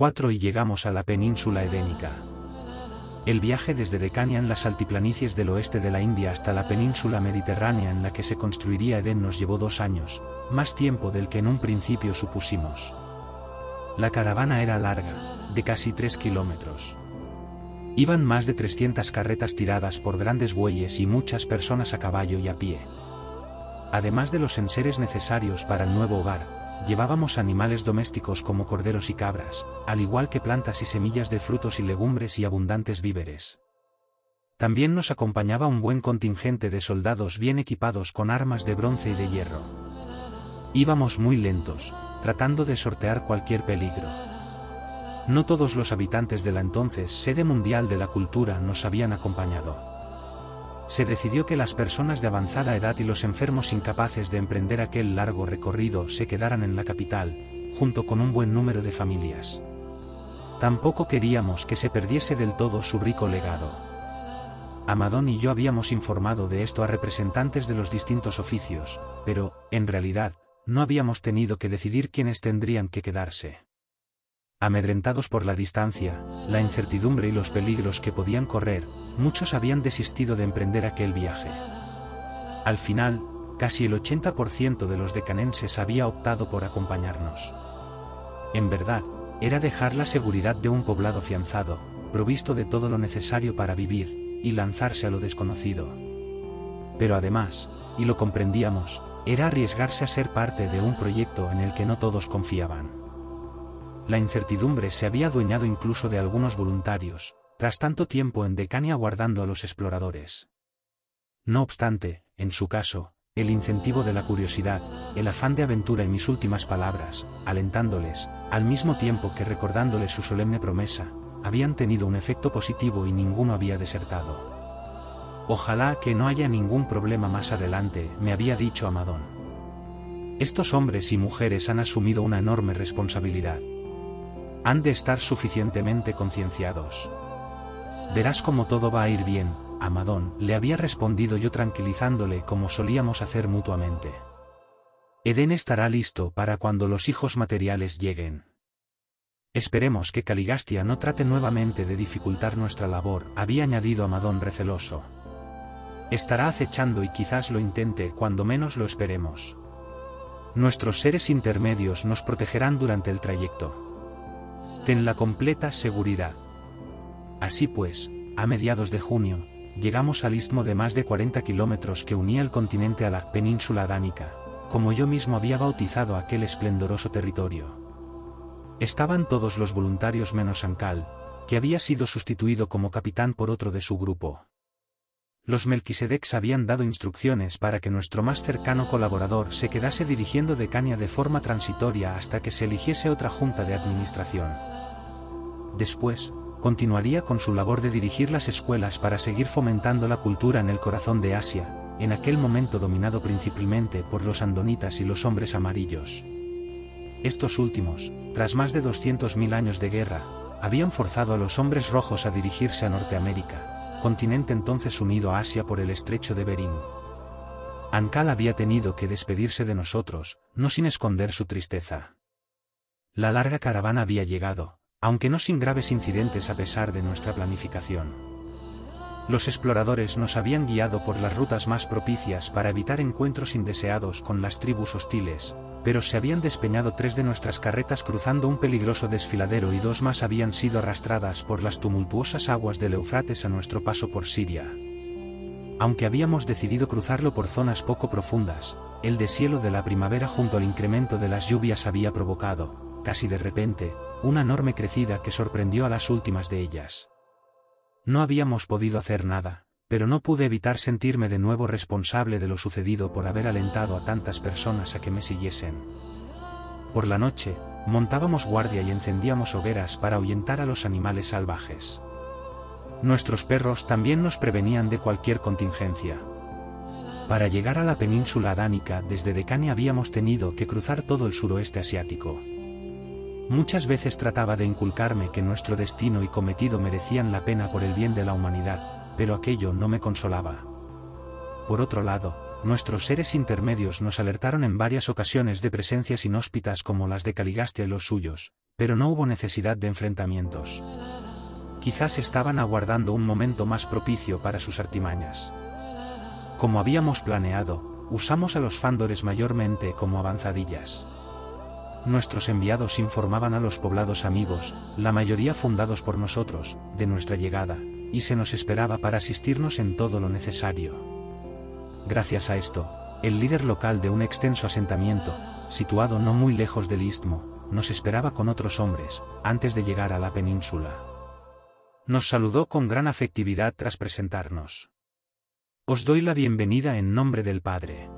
4 y llegamos a la península edénica. El viaje desde Decania en las altiplanicies del oeste de la India hasta la península mediterránea en la que se construiría Edén nos llevó dos años, más tiempo del que en un principio supusimos. La caravana era larga, de casi 3 kilómetros. Iban más de 300 carretas tiradas por grandes bueyes y muchas personas a caballo y a pie. Además de los enseres necesarios para el nuevo hogar, llevábamos animales domésticos como corderos y cabras, al igual que plantas y semillas de frutos y legumbres y abundantes víveres. También nos acompañaba un buen contingente de soldados bien equipados con armas de bronce y de hierro. Íbamos muy lentos, tratando de sortear cualquier peligro. No todos los habitantes de la entonces sede mundial de la cultura nos habían acompañado. Se decidió que las personas de avanzada edad y los enfermos incapaces de emprender aquel largo recorrido se quedaran en la capital, junto con un buen número de familias. Tampoco queríamos que se perdiese del todo su rico legado. Amadón y yo habíamos informado de esto a representantes de los distintos oficios, pero, en realidad, no habíamos tenido que decidir quiénes tendrían que quedarse. Amedrentados por la distancia, la incertidumbre y los peligros que podían correr, muchos habían desistido de emprender aquel viaje. Al final, casi el 80% de los decanenses había optado por acompañarnos. En verdad, era dejar la seguridad de un poblado fianzado, provisto de todo lo necesario para vivir, y lanzarse a lo desconocido. Pero además, y lo comprendíamos, era arriesgarse a ser parte de un proyecto en el que no todos confiaban. La incertidumbre se había adueñado incluso de algunos voluntarios, tras tanto tiempo en Decania aguardando a los exploradores. No obstante, en su caso, el incentivo de la curiosidad, el afán de aventura y mis últimas palabras, alentándoles, al mismo tiempo que recordándoles su solemne promesa, habían tenido un efecto positivo y ninguno había desertado. Ojalá que no haya ningún problema más adelante, me había dicho Amadón. Estos hombres y mujeres han asumido una enorme responsabilidad. Han de estar suficientemente concienciados. Verás cómo todo va a ir bien, Amadón, le había respondido yo tranquilizándole como solíamos hacer mutuamente. Edén estará listo para cuando los hijos materiales lleguen. Esperemos que Caligastia no trate nuevamente de dificultar nuestra labor, había añadido Amadón receloso. Estará acechando y quizás lo intente cuando menos lo esperemos. Nuestros seres intermedios nos protegerán durante el trayecto. Ten la completa seguridad. Así pues, a mediados de junio, llegamos al istmo de más de 40 kilómetros que unía el continente a la península dánica, como yo mismo había bautizado aquel esplendoroso territorio. Estaban todos los voluntarios menos Ankal, que había sido sustituido como capitán por otro de su grupo. Los Melquisedecs habían dado instrucciones para que nuestro más cercano colaborador se quedase dirigiendo Decania de forma transitoria hasta que se eligiese otra junta de administración. Después, continuaría con su labor de dirigir las escuelas para seguir fomentando la cultura en el corazón de Asia, en aquel momento dominado principalmente por los andonitas y los hombres amarillos. Estos últimos, tras más de 200.000 años de guerra, habían forzado a los hombres rojos a dirigirse a Norteamérica, continente entonces unido a Asia por el estrecho de Bering. Ankal había tenido que despedirse de nosotros, no sin esconder su tristeza. La larga caravana había llegado, aunque no sin graves incidentes a pesar de nuestra planificación. Los exploradores nos habían guiado por las rutas más propicias para evitar encuentros indeseados con las tribus hostiles, pero se habían despeñado tres de nuestras carretas cruzando un peligroso desfiladero y dos más habían sido arrastradas por las tumultuosas aguas del Eufrates a nuestro paso por Siria. Aunque habíamos decidido cruzarlo por zonas poco profundas, el deshielo de la primavera junto al incremento de las lluvias había provocado, casi de repente, una enorme crecida que sorprendió a las últimas de ellas. No habíamos podido hacer nada, pero no pude evitar sentirme de nuevo responsable de lo sucedido por haber alentado a tantas personas a que me siguiesen. Por la noche, montábamos guardia y encendíamos hogueras para ahuyentar a los animales salvajes. Nuestros perros también nos prevenían de cualquier contingencia. Para llegar a la península adánica desde Decania habíamos tenido que cruzar todo el suroeste asiático. Muchas veces trataba de inculcarme que nuestro destino y cometido merecían la pena por el bien de la humanidad, pero aquello no me consolaba. Por otro lado, nuestros seres intermedios nos alertaron en varias ocasiones de presencias inhóspitas como las de Caligastia y los suyos, pero no hubo necesidad de enfrentamientos. Quizás estaban aguardando un momento más propicio para sus artimañas. Como habíamos planeado, usamos a los fándores mayormente como avanzadillas. Nuestros enviados informaban a los poblados amigos, la mayoría fundados por nosotros, de nuestra llegada, y se nos esperaba para asistirnos en todo lo necesario. Gracias a esto, el líder local de un extenso asentamiento, situado no muy lejos del istmo, nos esperaba con otros hombres, antes de llegar a la península. Nos saludó con gran afectividad tras presentarnos. Os doy la bienvenida en nombre del Padre.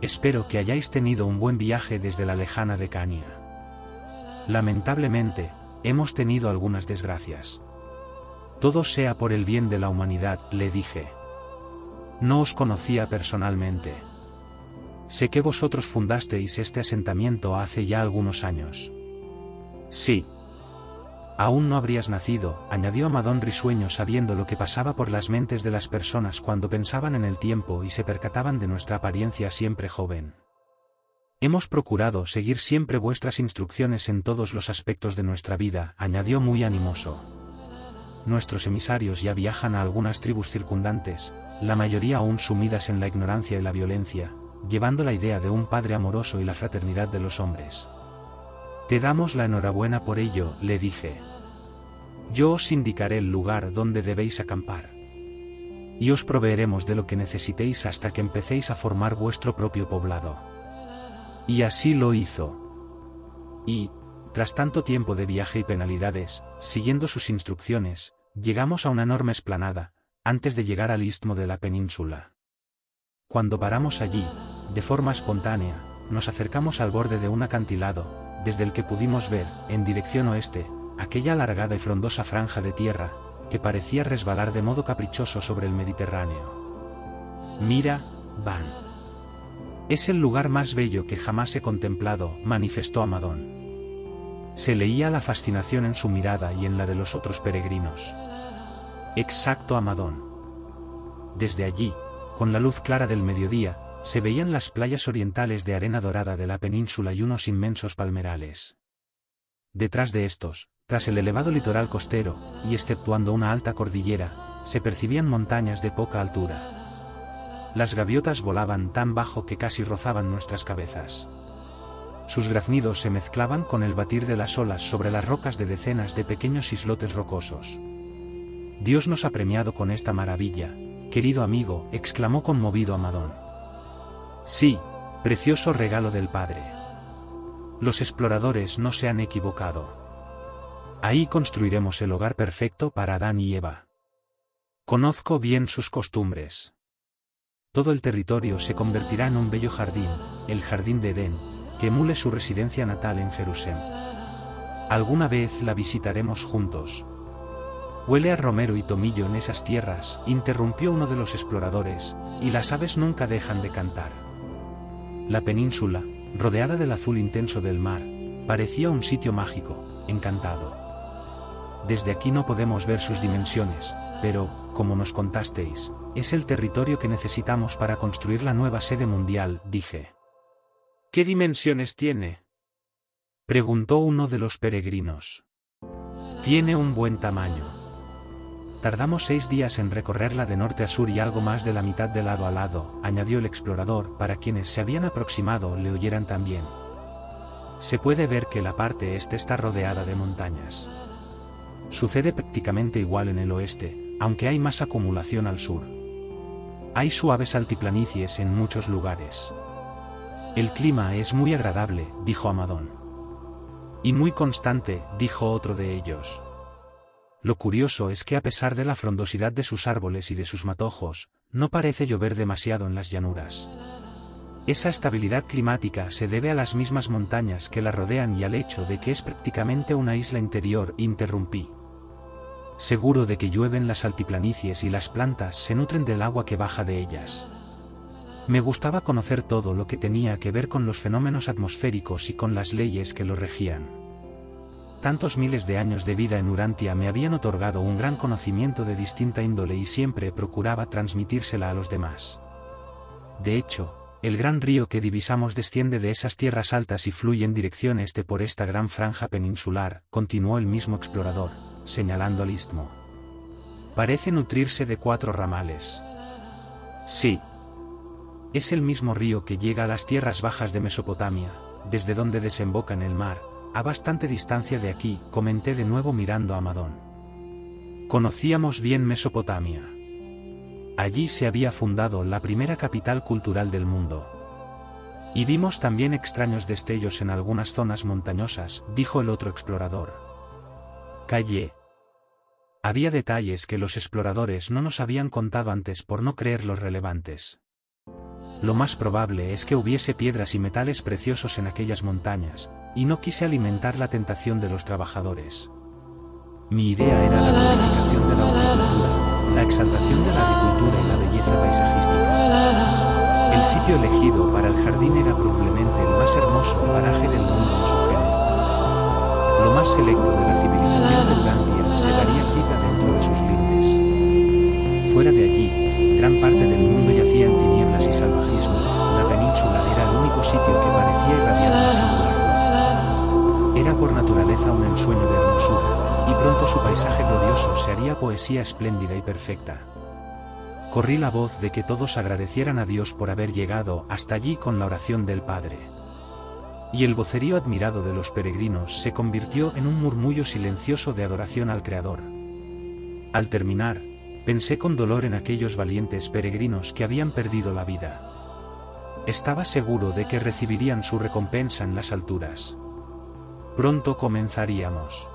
Espero que hayáis tenido un buen viaje desde la lejana Decania. Lamentablemente, hemos tenido algunas desgracias. Todo sea por el bien de la humanidad, le dije. No os conocía personalmente. Sé que vosotros fundasteis este asentamiento hace ya algunos años. Sí, Aún no habrías nacido, añadió Amadón risueño sabiendo lo que pasaba por las mentes de las personas cuando pensaban en el tiempo y se percataban de nuestra apariencia siempre joven. Hemos procurado seguir siempre vuestras instrucciones en todos los aspectos de nuestra vida, añadió muy animoso. Nuestros emisarios ya viajan a algunas tribus circundantes, la mayoría aún sumidas en la ignorancia y la violencia, llevando la idea de un padre amoroso y la fraternidad de los hombres. Te damos la enhorabuena por ello, le dije. Yo os indicaré el lugar donde debéis acampar. Y os proveeremos de lo que necesitéis hasta que empecéis a formar vuestro propio poblado. Y así lo hizo. Y, tras tanto tiempo de viaje y penalidades, siguiendo sus instrucciones, llegamos a una enorme esplanada, antes de llegar al istmo de la península. Cuando paramos allí, de forma espontánea, nos acercamos al borde de un acantilado, desde el que pudimos ver, en dirección oeste, aquella alargada y frondosa franja de tierra, que parecía resbalar de modo caprichoso sobre el Mediterráneo. Mira, Van. Es el lugar más bello que jamás he contemplado, manifestó Amadón. Se leía la fascinación en su mirada y en la de los otros peregrinos. Exacto Amadón. Desde allí, con la luz clara del mediodía, se veían las playas orientales de arena dorada de la península y unos inmensos palmerales. Detrás de estos, tras el elevado litoral costero, y exceptuando una alta cordillera, se percibían montañas de poca altura. Las gaviotas volaban tan bajo que casi rozaban nuestras cabezas. Sus graznidos se mezclaban con el batir de las olas sobre las rocas de decenas de pequeños islotes rocosos. Dios nos ha premiado con esta maravilla, querido amigo, exclamó conmovido Amadón. Sí, precioso regalo del Padre. Los exploradores no se han equivocado. Ahí construiremos el hogar perfecto para Adán y Eva. Conozco bien sus costumbres. Todo el territorio se convertirá en un bello jardín, el jardín de Edén, que emule su residencia natal en Jerusalén. Alguna vez la visitaremos juntos. Huele a romero y tomillo en esas tierras, interrumpió uno de los exploradores, y las aves nunca dejan de cantar. La península, rodeada del azul intenso del mar, parecía un sitio mágico, encantado. Desde aquí no podemos ver sus dimensiones, pero, como nos contasteis, es el territorio que necesitamos para construir la nueva sede mundial, dije. ¿Qué dimensiones tiene? Preguntó uno de los peregrinos. Tiene un buen tamaño. Tardamos seis días en recorrerla de norte a sur y algo más de la mitad de lado a lado, añadió el explorador, para quienes se habían aproximado le oyeran también. Se puede ver que la parte este está rodeada de montañas. Sucede prácticamente igual en el oeste, aunque hay más acumulación al sur. Hay suaves altiplanicies en muchos lugares. El clima es muy agradable, dijo Amadón. Y muy constante, dijo otro de ellos. Lo curioso es que a pesar de la frondosidad de sus árboles y de sus matojos, no parece llover demasiado en las llanuras. Esa estabilidad climática se debe a las mismas montañas que la rodean y al hecho de que es prácticamente una isla interior, interrumpí. Seguro de que llueven las altiplanicies y las plantas se nutren del agua que baja de ellas. Me gustaba conocer todo lo que tenía que ver con los fenómenos atmosféricos y con las leyes que lo regían. Tantos miles de años de vida en Urantia me habían otorgado un gran conocimiento de distinta índole y siempre procuraba transmitírsela a los demás. De hecho, el gran río que divisamos desciende de esas tierras altas y fluye en dirección este por esta gran franja peninsular, continuó el mismo explorador, señalando al istmo. Parece nutrirse de cuatro ramales. Sí. Es el mismo río que llega a las tierras bajas de Mesopotamia, desde donde desemboca en el mar, a bastante distancia de aquí, comenté de nuevo mirando a Madón. Conocíamos bien Mesopotamia. Allí se había fundado la primera capital cultural del mundo. Y vimos también extraños destellos en algunas zonas montañosas, dijo el otro explorador. Callé. Había detalles que los exploradores no nos habían contado antes por no creerlos relevantes. Lo más probable es que hubiese piedras y metales preciosos en aquellas montañas, y no quise alimentar la tentación de los trabajadores. Mi idea era la glorificación de la horticultura, la exaltación de la agricultura y la belleza paisajística. El sitio elegido para el jardín era probablemente el más hermoso paraje del mundo en su género. Lo más selecto de la civilización de Urantia se daría cita dentro de sus lindes. Fuera de allí, gran parte del mundo yacía en tinieblas naturaleza un ensueño de hermosura, y pronto su paisaje glorioso se haría poesía espléndida y perfecta. Corrí la voz de que todos agradecieran a Dios por haber llegado hasta allí con la oración del Padre. Y el vocerío admirado de los peregrinos se convirtió en un murmullo silencioso de adoración al Creador. Al terminar, pensé con dolor en aquellos valientes peregrinos que habían perdido la vida. Estaba seguro de que recibirían su recompensa en las alturas. Pronto comenzaríamos.